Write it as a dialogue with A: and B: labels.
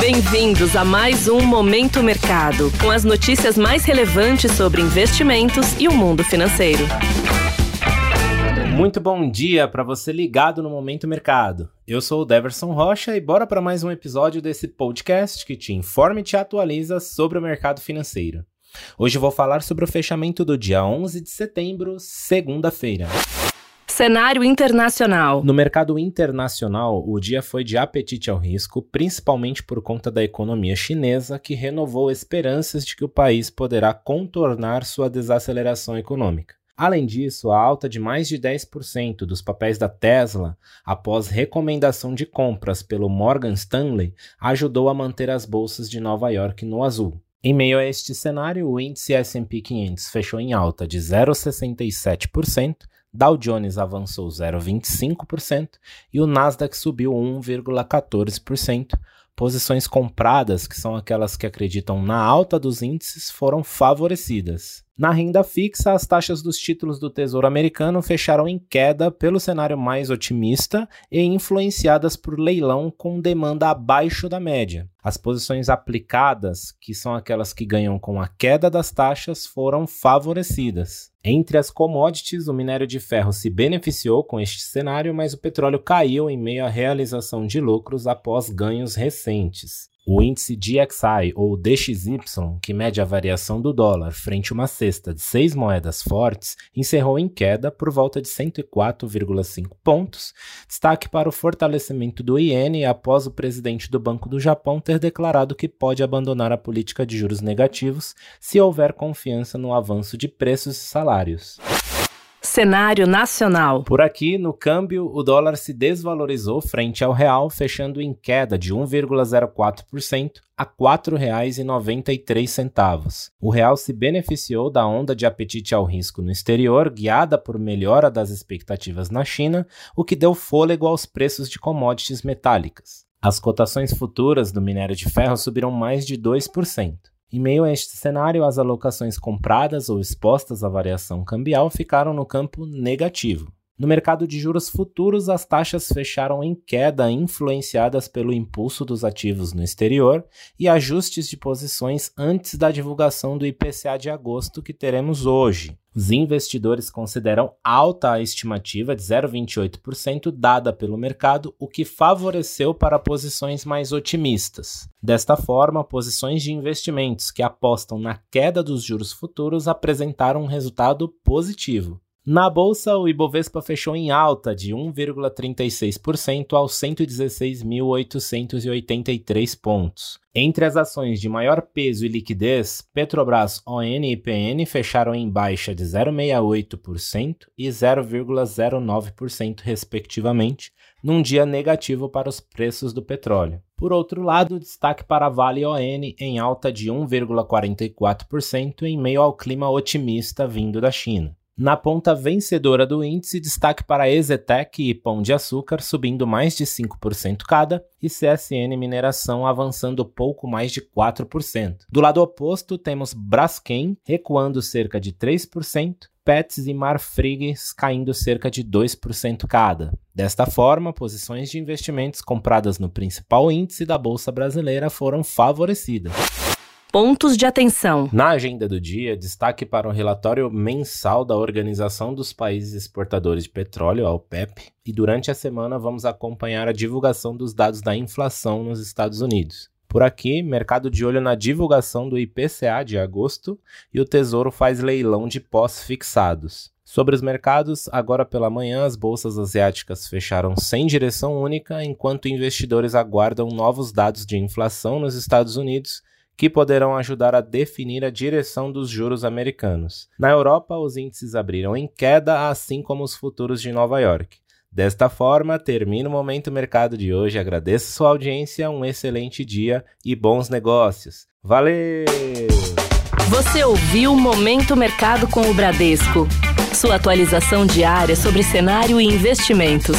A: Bem-vindos a mais um Momento Mercado, com as notícias mais relevantes sobre investimentos e o mundo financeiro.
B: Muito bom dia para você ligado no Momento Mercado. Eu sou o Deverson Rocha e bora para mais um episódio desse podcast que te informa e te atualiza sobre o mercado financeiro. Hoje vou falar sobre o fechamento do dia 11 de setembro, segunda-feira.
A: Cenário internacional.
B: No mercado internacional, o dia foi de apetite ao risco, principalmente por conta da economia chinesa, que renovou esperanças de que o país poderá contornar sua desaceleração econômica. Além disso, a alta de mais de 10% dos papéis da Tesla, após recomendação de compras pelo Morgan Stanley, ajudou a manter as bolsas de Nova York no azul. Em meio a este cenário, o índice S&P 500 fechou em alta de 0,67%, Dow Jones avançou 0,25% e o Nasdaq subiu 1,14%. Posições compradas, que são aquelas que acreditam na alta dos índices, foram favorecidas. Na renda fixa, as taxas dos títulos do Tesouro Americano fecharam em queda pelo cenário mais otimista e influenciadas por leilão com demanda abaixo da média. As posições aplicadas, que são aquelas que ganham com a queda das taxas, foram favorecidas. Entre as commodities, o minério de ferro se beneficiou com este cenário, mas o petróleo caiu em meio à realização de lucros após ganhos recentes. O índice DXY ou DXY, que mede a variação do dólar frente a uma cesta de seis moedas fortes, encerrou em queda por volta de 104,5 pontos. Destaque para o fortalecimento do iene após o presidente do Banco do Japão ter declarado que pode abandonar a política de juros negativos se houver confiança no avanço de preços e salários.
A: Cenário nacional.
B: Por aqui, no câmbio, o dólar se desvalorizou frente ao real, fechando em queda de 1,04% a R$ 4,93. O real se beneficiou da onda de apetite ao risco no exterior, guiada por melhora das expectativas na China, o que deu fôlego aos preços de commodities metálicas. As cotações futuras do minério de ferro subiram mais de 2%. Em meio a este cenário, as alocações compradas ou expostas à variação cambial ficaram no campo negativo. No mercado de juros futuros, as taxas fecharam em queda, influenciadas pelo impulso dos ativos no exterior e ajustes de posições antes da divulgação do IPCA de agosto que teremos hoje. Os investidores consideram alta a estimativa de 0,28% dada pelo mercado, o que favoreceu para posições mais otimistas. Desta forma, posições de investimentos que apostam na queda dos juros futuros apresentaram um resultado positivo. Na bolsa, o Ibovespa fechou em alta de 1,36% aos 116.883 pontos. Entre as ações de maior peso e liquidez, Petrobras ON e PN fecharam em baixa de 0,68% e 0,09%, respectivamente, num dia negativo para os preços do petróleo. Por outro lado, destaque para a Vale ON em alta de 1,44% em meio ao clima otimista vindo da China. Na ponta vencedora do índice, destaque para Exetec e Pão de Açúcar subindo mais de 5% cada e CSN Mineração avançando pouco mais de 4%. Do lado oposto, temos Braskem recuando cerca de 3%, Pets e Marfrig caindo cerca de 2% cada. Desta forma, posições de investimentos compradas no principal índice da Bolsa Brasileira foram favorecidas.
A: Pontos de atenção.
B: Na agenda do dia, destaque para o relatório mensal da Organização dos Países Exportadores de Petróleo, a OPEP, e durante a semana vamos acompanhar a divulgação dos dados da inflação nos Estados Unidos. Por aqui, mercado de olho na divulgação do IPCA de agosto e o Tesouro faz leilão de pós-fixados. Sobre os mercados, agora pela manhã as bolsas asiáticas fecharam sem direção única, enquanto investidores aguardam novos dados de inflação nos Estados Unidos que poderão ajudar a definir a direção dos juros americanos. Na Europa, os índices abriram em queda, assim como os futuros de Nova York. Desta forma, termina o Momento Mercado de hoje. Agradeço sua audiência, um excelente dia e bons negócios. Valeu!
A: Você ouviu Momento Mercado com o Bradesco. Sua atualização diária sobre cenário e investimentos.